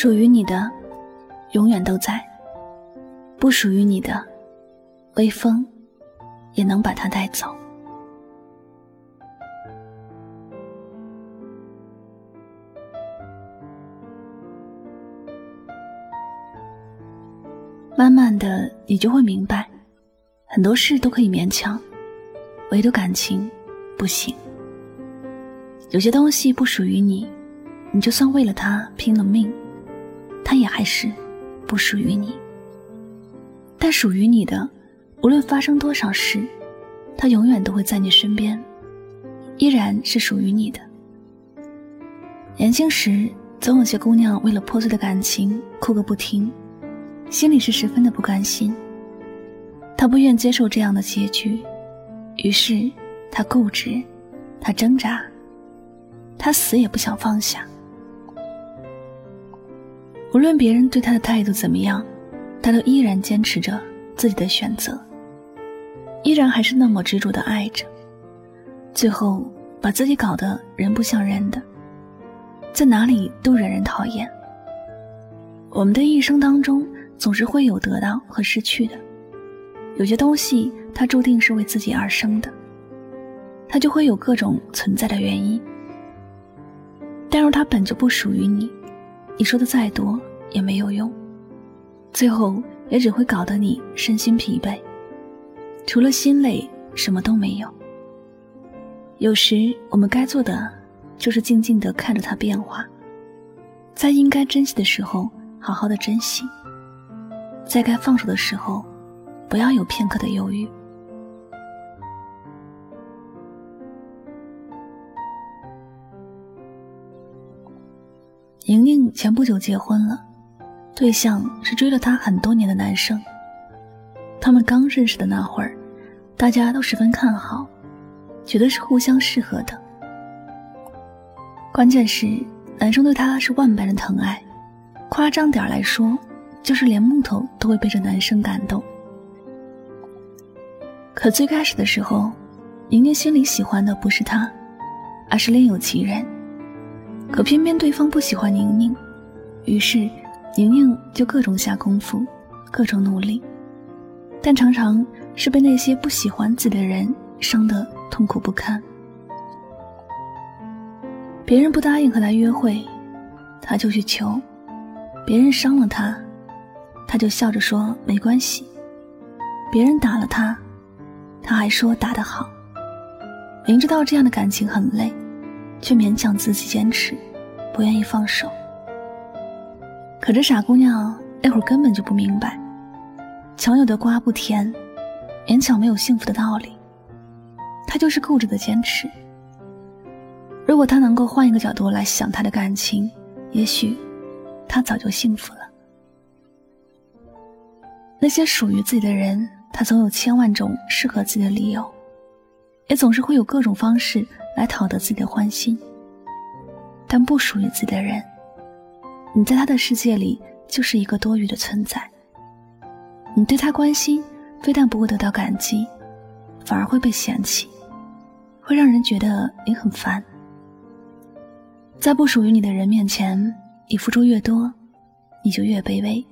属于你的，永远都在；不属于你的，微风也能把它带走。慢慢的，你就会明白，很多事都可以勉强，唯独感情不行。有些东西不属于你，你就算为了他拼了命。他也还是不属于你，但属于你的，无论发生多少事，他永远都会在你身边，依然是属于你的。年轻时，总有些姑娘为了破碎的感情哭个不停，心里是十分的不甘心。她不愿接受这样的结局，于是她固执，她挣扎，她死也不想放下。无论别人对他的态度怎么样，他都依然坚持着自己的选择，依然还是那么执着的爱着，最后把自己搞得人不像人的，在哪里都惹人讨厌。我们的一生当中总是会有得到和失去的，有些东西它注定是为自己而生的，它就会有各种存在的原因。但若它本就不属于你。你说的再多也没有用，最后也只会搞得你身心疲惫，除了心累什么都没有。有时我们该做的就是静静的看着它变化，在应该珍惜的时候好好的珍惜，在该放手的时候不要有片刻的犹豫。宁宁前不久结婚了，对象是追了她很多年的男生。他们刚认识的那会儿，大家都十分看好，觉得是互相适合的。关键是男生对她是万般的疼爱，夸张点来说，就是连木头都会被这男生感动。可最开始的时候，宁宁心里喜欢的不是他，而是另有其人。可偏偏对方不喜欢宁宁，于是宁宁就各种下功夫，各种努力，但常常是被那些不喜欢自己的人伤得痛苦不堪。别人不答应和他约会，他就去求；别人伤了他，他就笑着说没关系；别人打了他，他还说打得好。明知道这样的感情很累。却勉强自己坚持，不愿意放手。可这傻姑娘那会儿根本就不明白，强扭的瓜不甜，勉强没有幸福的道理。她就是固执的坚持。如果她能够换一个角度来想她的感情，也许她早就幸福了。那些属于自己的人，他总有千万种适合自己的理由，也总是会有各种方式。来讨得自己的欢心，但不属于自己的人，你在他的世界里就是一个多余的存在。你对他关心，非但不会得到感激，反而会被嫌弃，会让人觉得你很烦。在不属于你的人面前，你付出越多，你就越卑微，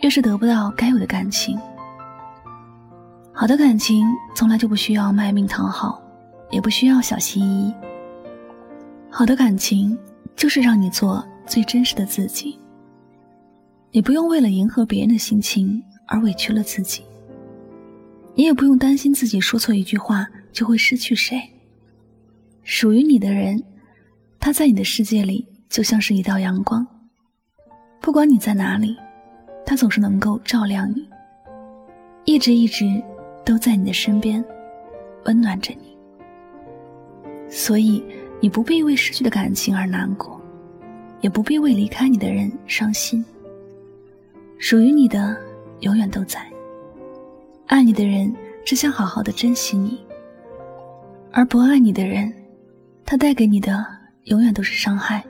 越是得不到该有的感情。好的感情从来就不需要卖命讨好。也不需要小心翼翼。好的感情就是让你做最真实的自己。你不用为了迎合别人的心情而委屈了自己，你也不用担心自己说错一句话就会失去谁。属于你的人，他在你的世界里就像是一道阳光，不管你在哪里，他总是能够照亮你，一直一直都在你的身边，温暖着你。所以，你不必为失去的感情而难过，也不必为离开你的人伤心。属于你的，永远都在。爱你的人只想好好的珍惜你，而不爱你的人。他带给你的永远都是伤害。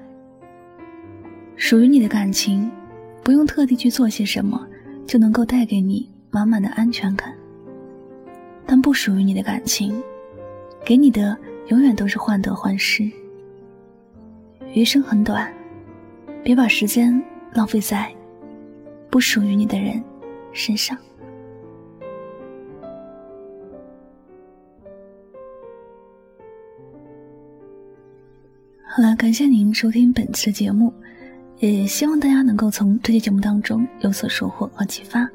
属于你的感情，不用特地去做些什么，就能够带给你满满的安全感。但不属于你的感情，给你的永远都是患得患失。余生很短，别把时间浪费在不属于你的人身上。好了，感谢您收听本期的节目，也希望大家能够从这期节目当中有所收获和启发。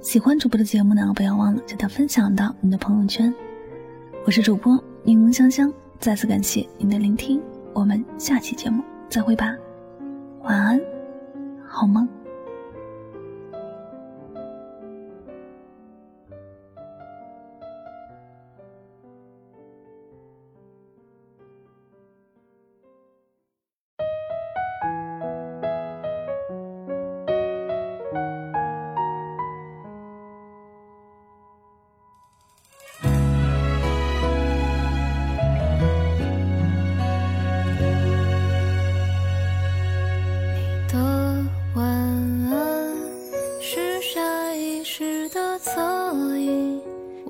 喜欢主播的节目呢，不要忘了将它分享到你的朋友圈。我是主播柠檬香香，再次感谢您的聆听，我们下期节目再会吧，晚安，好梦。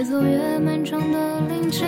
越走越漫长的林径。